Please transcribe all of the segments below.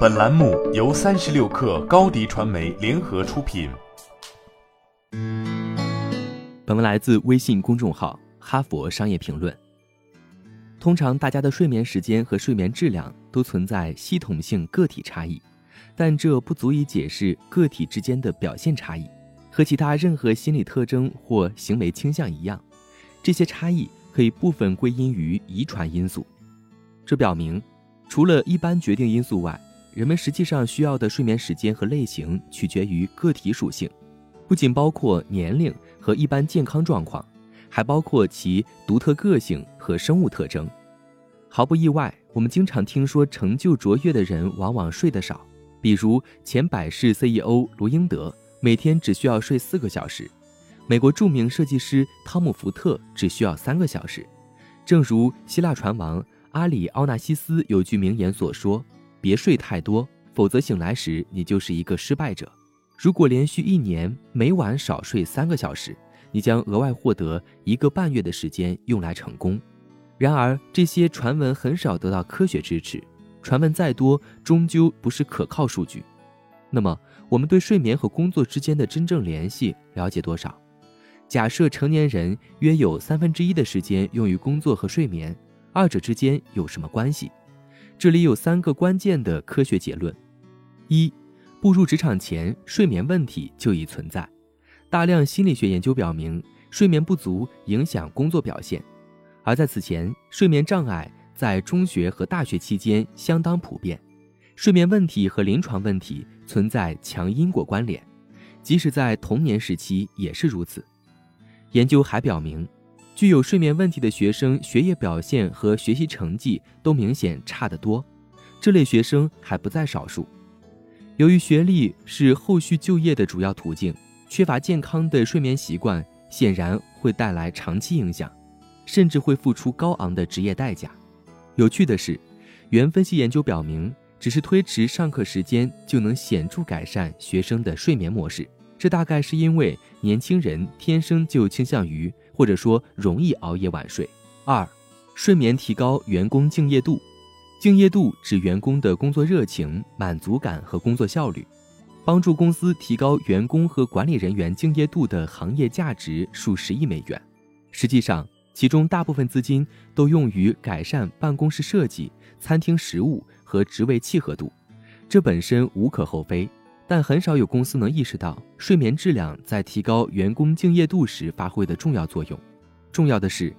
本栏目由三十六克高低传媒联合出品。本文来自微信公众号《哈佛商业评论》。通常，大家的睡眠时间和睡眠质量都存在系统性个体差异，但这不足以解释个体之间的表现差异。和其他任何心理特征或行为倾向一样，这些差异可以部分归因于遗传因素。这表明，除了一般决定因素外，人们实际上需要的睡眠时间和类型取决于个体属性，不仅包括年龄和一般健康状况，还包括其独特个性和生物特征。毫不意外，我们经常听说成就卓越的人往往睡得少，比如前百事 CEO 卢英德。每天只需要睡四个小时，美国著名设计师汤姆·福特只需要三个小时。正如希腊船王阿里奥纳西斯有句名言所说：“别睡太多，否则醒来时你就是一个失败者。”如果连续一年每晚少睡三个小时，你将额外获得一个半月的时间用来成功。然而，这些传闻很少得到科学支持，传闻再多，终究不是可靠数据。那么，我们对睡眠和工作之间的真正联系了解多少？假设成年人约有三分之一的时间用于工作和睡眠，二者之间有什么关系？这里有三个关键的科学结论：一，步入职场前，睡眠问题就已存在。大量心理学研究表明，睡眠不足影响工作表现，而在此前，睡眠障碍在中学和大学期间相当普遍。睡眠问题和临床问题。存在强因果关联，即使在童年时期也是如此。研究还表明，具有睡眠问题的学生学业表现和学习成绩都明显差得多，这类学生还不在少数。由于学历是后续就业的主要途径，缺乏健康的睡眠习惯显然会带来长期影响，甚至会付出高昂的职业代价。有趣的是，原分析研究表明。只是推迟上课时间就能显著改善学生的睡眠模式，这大概是因为年轻人天生就倾向于或者说容易熬夜晚睡。二，睡眠提高员工敬业度，敬业度指员工的工作热情、满足感和工作效率。帮助公司提高员工和管理人员敬业度的行业价值数十亿美元，实际上其中大部分资金都用于改善办公室设计、餐厅食物。和职位契合度，这本身无可厚非，但很少有公司能意识到睡眠质量在提高员工敬业度时发挥的重要作用。重要的是，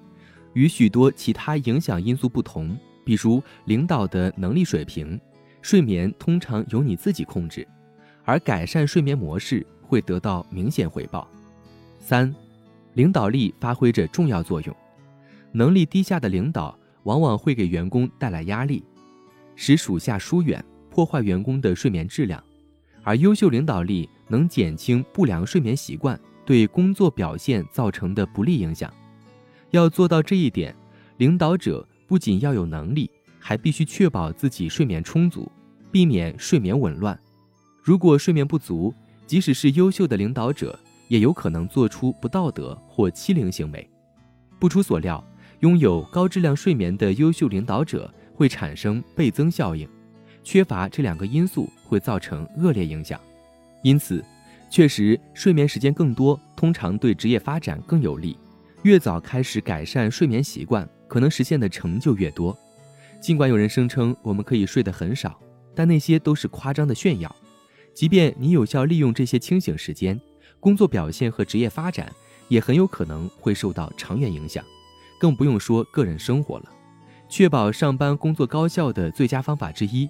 与许多其他影响因素不同，比如领导的能力水平，睡眠通常由你自己控制，而改善睡眠模式会得到明显回报。三，领导力发挥着重要作用，能力低下的领导往往会给员工带来压力。使属下疏远，破坏员工的睡眠质量，而优秀领导力能减轻不良睡眠习惯对工作表现造成的不利影响。要做到这一点，领导者不仅要有能力，还必须确保自己睡眠充足，避免睡眠紊乱。如果睡眠不足，即使是优秀的领导者，也有可能做出不道德或欺凌行为。不出所料，拥有高质量睡眠的优秀领导者。会产生倍增效应，缺乏这两个因素会造成恶劣影响。因此，确实睡眠时间更多，通常对职业发展更有利。越早开始改善睡眠习惯，可能实现的成就越多。尽管有人声称我们可以睡得很少，但那些都是夸张的炫耀。即便你有效利用这些清醒时间，工作表现和职业发展也很有可能会受到长远影响，更不用说个人生活了。确保上班工作高效的最佳方法之一，